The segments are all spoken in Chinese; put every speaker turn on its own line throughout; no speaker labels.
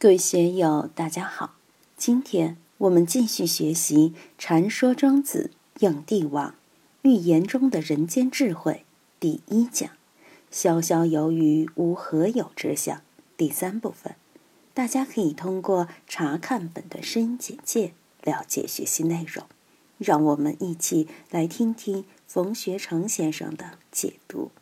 各位学友，大家好！今天我们继续学习《传说庄子应帝王寓言中的人间智慧》第一讲“潇潇游鱼无何有之象”第三部分。大家可以通过查看本段声音简介了解学习内容。让我们一起来听听冯学成先生的解读。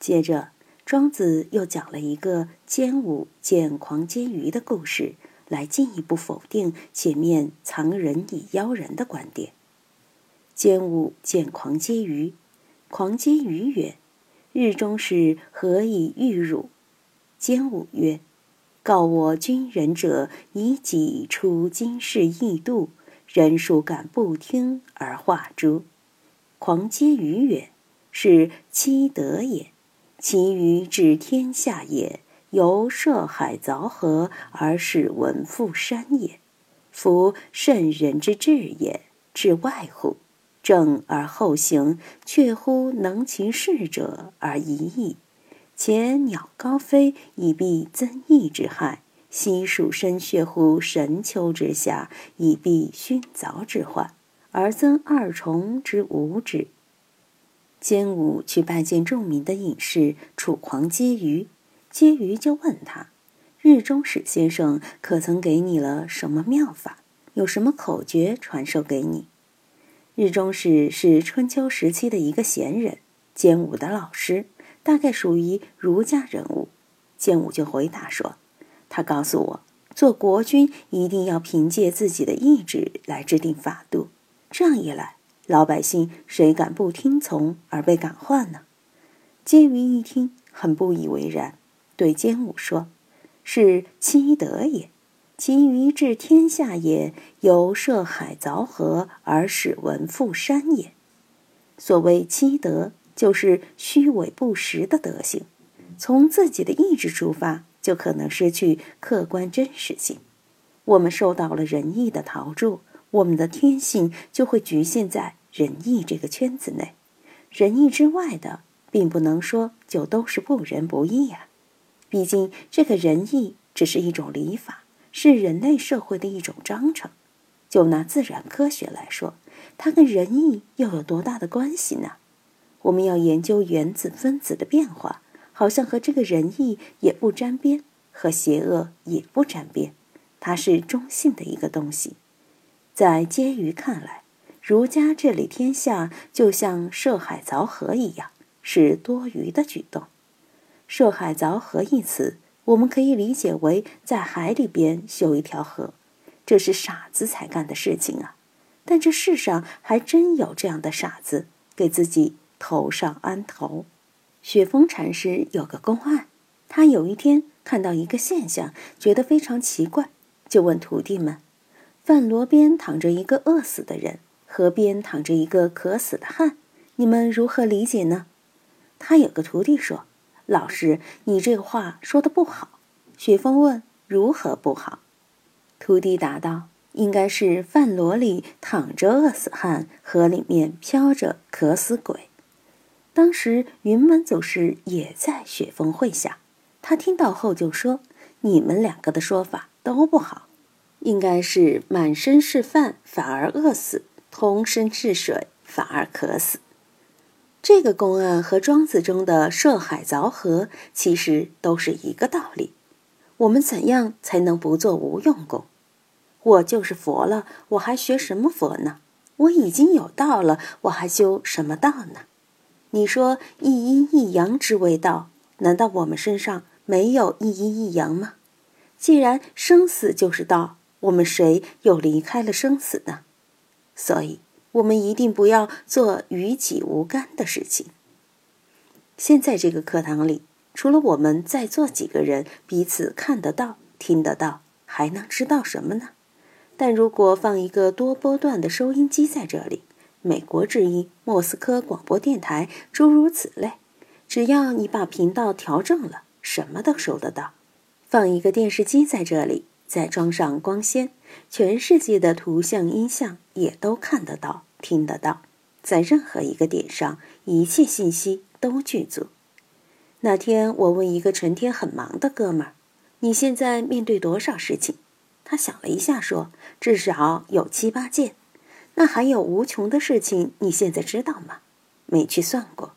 接着。庄子又讲了一个奸武见狂嗟鱼的故事，来进一步否定前面藏人以邀人的观点。奸武见狂嗟鱼，狂嗟鱼曰：“日中是何以遇汝？”奸武曰：“告我君人者，以己出今世异度，人数敢不听而化诸？”狂嗟鱼曰：“是七德也。”其余治天下也，由涉海凿河而使文覆山也。夫圣人之治也，至外乎？正而后行，却乎能其事者而已矣。且鸟高飞，以避增益之害；悉数深穴乎神丘之下，以避熏凿之患，而增二重之无止。监武去拜见著名的隐士楚狂嗟鱼，嗟鱼就问他：“日中史先生可曾给你了什么妙法？有什么口诀传授给你？”日中史是春秋时期的一个贤人，监武的老师，大概属于儒家人物。监武就回答说：“他告诉我，做国君一定要凭借自己的意志来制定法度，这样一来。”老百姓谁敢不听从而被感化呢？监鱼一听，很不以为然，对监武说：“是七德也，其余治天下也，由涉海凿河而使文覆山也。所谓七德，就是虚伪不实的德行。从自己的意志出发，就可能失去客观真实性。我们受到了仁义的陶铸。”我们的天性就会局限在仁义这个圈子内，仁义之外的，并不能说就都是不仁不义呀。毕竟这个仁义只是一种礼法，是人类社会的一种章程。就拿自然科学来说，它跟仁义又有多大的关系呢？我们要研究原子分子的变化，好像和这个仁义也不沾边，和邪恶也不沾边，它是中性的一个东西。在婕妤看来，儒家治理天下就像涉海凿河一样，是多余的举动。涉海凿河一词，我们可以理解为在海里边修一条河，这是傻子才干的事情啊！但这世上还真有这样的傻子，给自己头上安头。雪峰禅师有个公案，他有一天看到一个现象，觉得非常奇怪，就问徒弟们。饭罗边躺着一个饿死的人，河边躺着一个渴死的汉，你们如何理解呢？他有个徒弟说：“老师，你这话说的不好。”雪峰问：“如何不好？”徒弟答道：“应该是饭罗里躺着饿死汉，河里面飘着渴死鬼。”当时云门祖师也在雪峰会下，他听到后就说：“你们两个的说法都不好。”应该是满身是饭反而饿死，通身治水反而渴死。这个公案和庄子中的涉海凿河其实都是一个道理。我们怎样才能不做无用功？我就是佛了，我还学什么佛呢？我已经有道了，我还修什么道呢？你说一阴一阳之谓道，难道我们身上没有一阴一阳吗？既然生死就是道。我们谁又离开了生死呢？所以，我们一定不要做与己无干的事情。现在这个课堂里，除了我们在座几个人彼此看得到、听得到，还能知道什么呢？但如果放一个多波段的收音机在这里，美国之音、莫斯科广播电台，诸如此类，只要你把频道调正了，什么都收得到。放一个电视机在这里。再装上光纤，全世界的图像、音像也都看得到、听得到，在任何一个点上，一切信息都具足。那天我问一个成天很忙的哥们儿：“你现在面对多少事情？他想了一下，说：“至少有七八件。那还有无穷的事情，你现在知道吗？没去算过。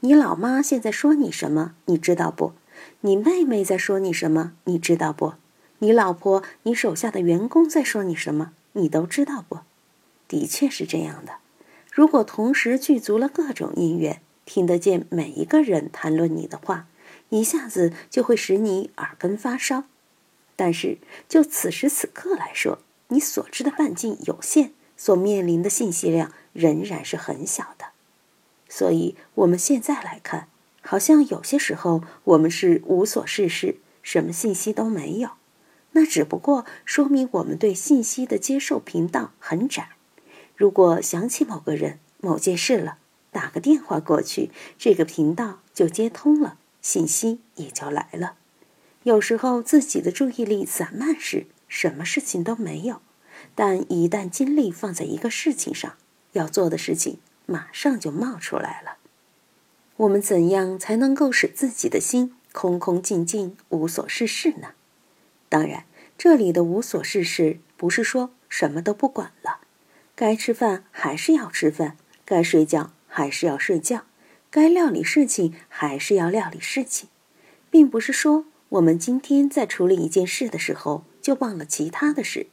你老妈现在说你什么？你知道不？你妹妹在说你什么？你知道不？你老婆、你手下的员工在说你什么？你都知道不？的确是这样的。如果同时具足了各种音乐，听得见每一个人谈论你的话。”一下子就会使你耳根发烧，但是就此时此刻来说，你所知的半径有限，所面临的信息量仍然是很小的。所以，我们现在来看，好像有些时候我们是无所事事，什么信息都没有。那只不过说明我们对信息的接受频道很窄。如果想起某个人、某件事了，打个电话过去，这个频道就接通了。信息也就来了。有时候自己的注意力散漫时，什么事情都没有；但一旦精力放在一个事情上，要做的事情马上就冒出来了。我们怎样才能够使自己的心空空静静、无所事事呢？当然，这里的无所事事不是说什么都不管了，该吃饭还是要吃饭，该睡觉还是要睡觉。该料理事情还是要料理事情，并不是说我们今天在处理一件事的时候就忘了其他的事。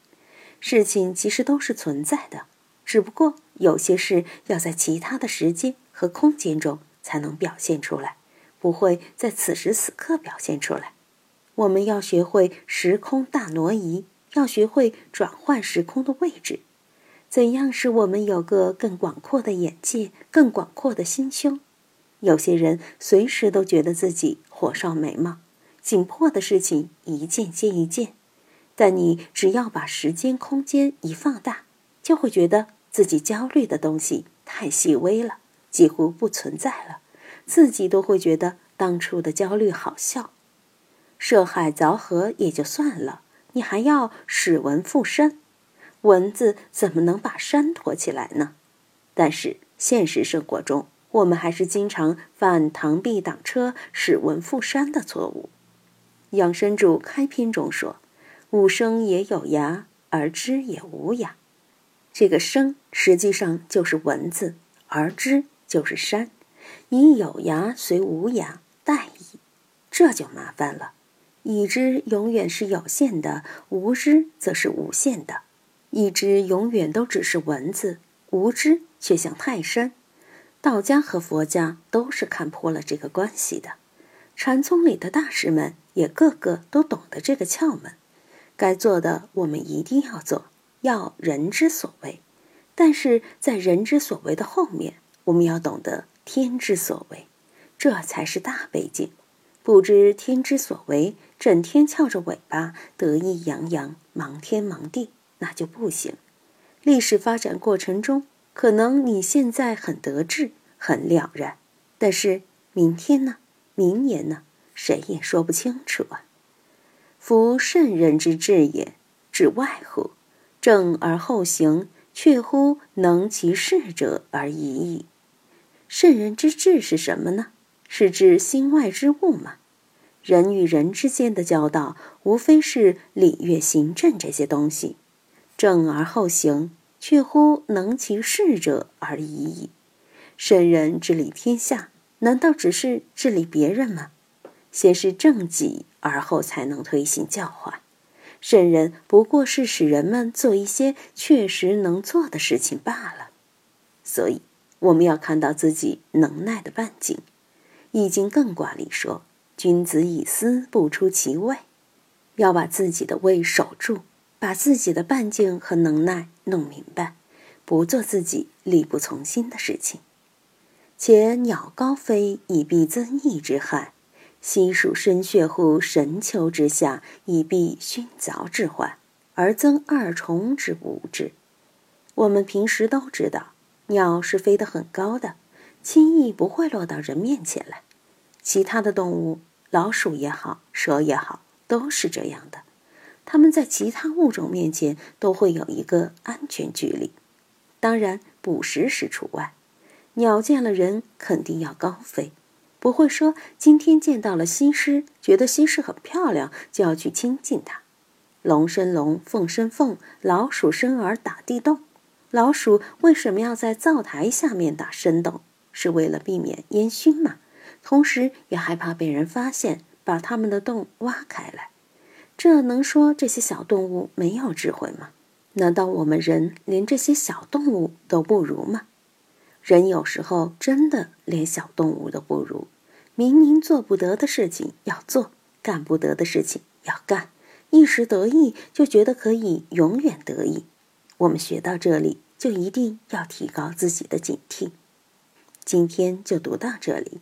事情其实都是存在的，只不过有些事要在其他的时间和空间中才能表现出来，不会在此时此刻表现出来。我们要学会时空大挪移，要学会转换时空的位置。怎样使我们有个更广阔的眼界，更广阔的心胸？有些人随时都觉得自己火烧眉毛，紧迫的事情一件接一件，但你只要把时间空间一放大，就会觉得自己焦虑的东西太细微了，几乎不存在了，自己都会觉得当初的焦虑好笑。涉海凿河也就算了，你还要使文覆山，蚊子怎么能把山托起来呢？但是现实生活中。我们还是经常犯螳臂挡车、使文覆山的错误。养生主开篇中说：“吾生也有涯，而知也无涯。”这个“生”实际上就是文字，而“知”就是山，以有涯随无涯，殆矣。这就麻烦了。已知永远是有限的，无知则是无限的。已知永远都只是文字，无知却像泰山。道家和佛家都是看破了这个关系的，禅宗里的大师们也个个都懂得这个窍门。该做的我们一定要做，要人之所为；但是在人之所为的后面，我们要懂得天之所为，这才是大背景。不知天之所为，整天翘着尾巴，得意洋洋，忙天忙地，那就不行。历史发展过程中。可能你现在很得志，很了然，但是明天呢？明年呢？谁也说不清楚啊。夫圣人之治也，治外乎？正而后行，却乎能其事者而已矣。圣人之治是什么呢？是治心外之物吗？人与人之间的交道，无非是礼乐行政这些东西。正而后行。却乎能其事者而已矣。圣人治理天下，难道只是治理别人吗？先是正己，而后才能推行教化。圣人不过是使人们做一些确实能做的事情罢了。所以，我们要看到自己能耐的半径。《易经》艮卦里说：“君子以思，不出其位。”要把自己的位守住。把自己的半径和能耐弄明白，不做自己力不从心的事情。且鸟高飞以避增益之害，悉数深穴乎神丘之下以避熏凿之患，而增二重之无知。我们平时都知道，鸟是飞得很高的，轻易不会落到人面前来。其他的动物，老鼠也好，蛇也好，都是这样的。它们在其他物种面前都会有一个安全距离，当然捕食时除外。鸟见了人肯定要高飞，不会说今天见到了西施，觉得西施很漂亮，就要去亲近她。龙生龙，凤生凤，老鼠生儿打地洞。老鼠为什么要在灶台下面打深洞？是为了避免烟熏嘛？同时也害怕被人发现，把他们的洞挖开来。这能说这些小动物没有智慧吗？难道我们人连这些小动物都不如吗？人有时候真的连小动物都不如，明明做不得的事情要做，干不得的事情要干，一时得意就觉得可以永远得意。我们学到这里，就一定要提高自己的警惕。今天就读到这里，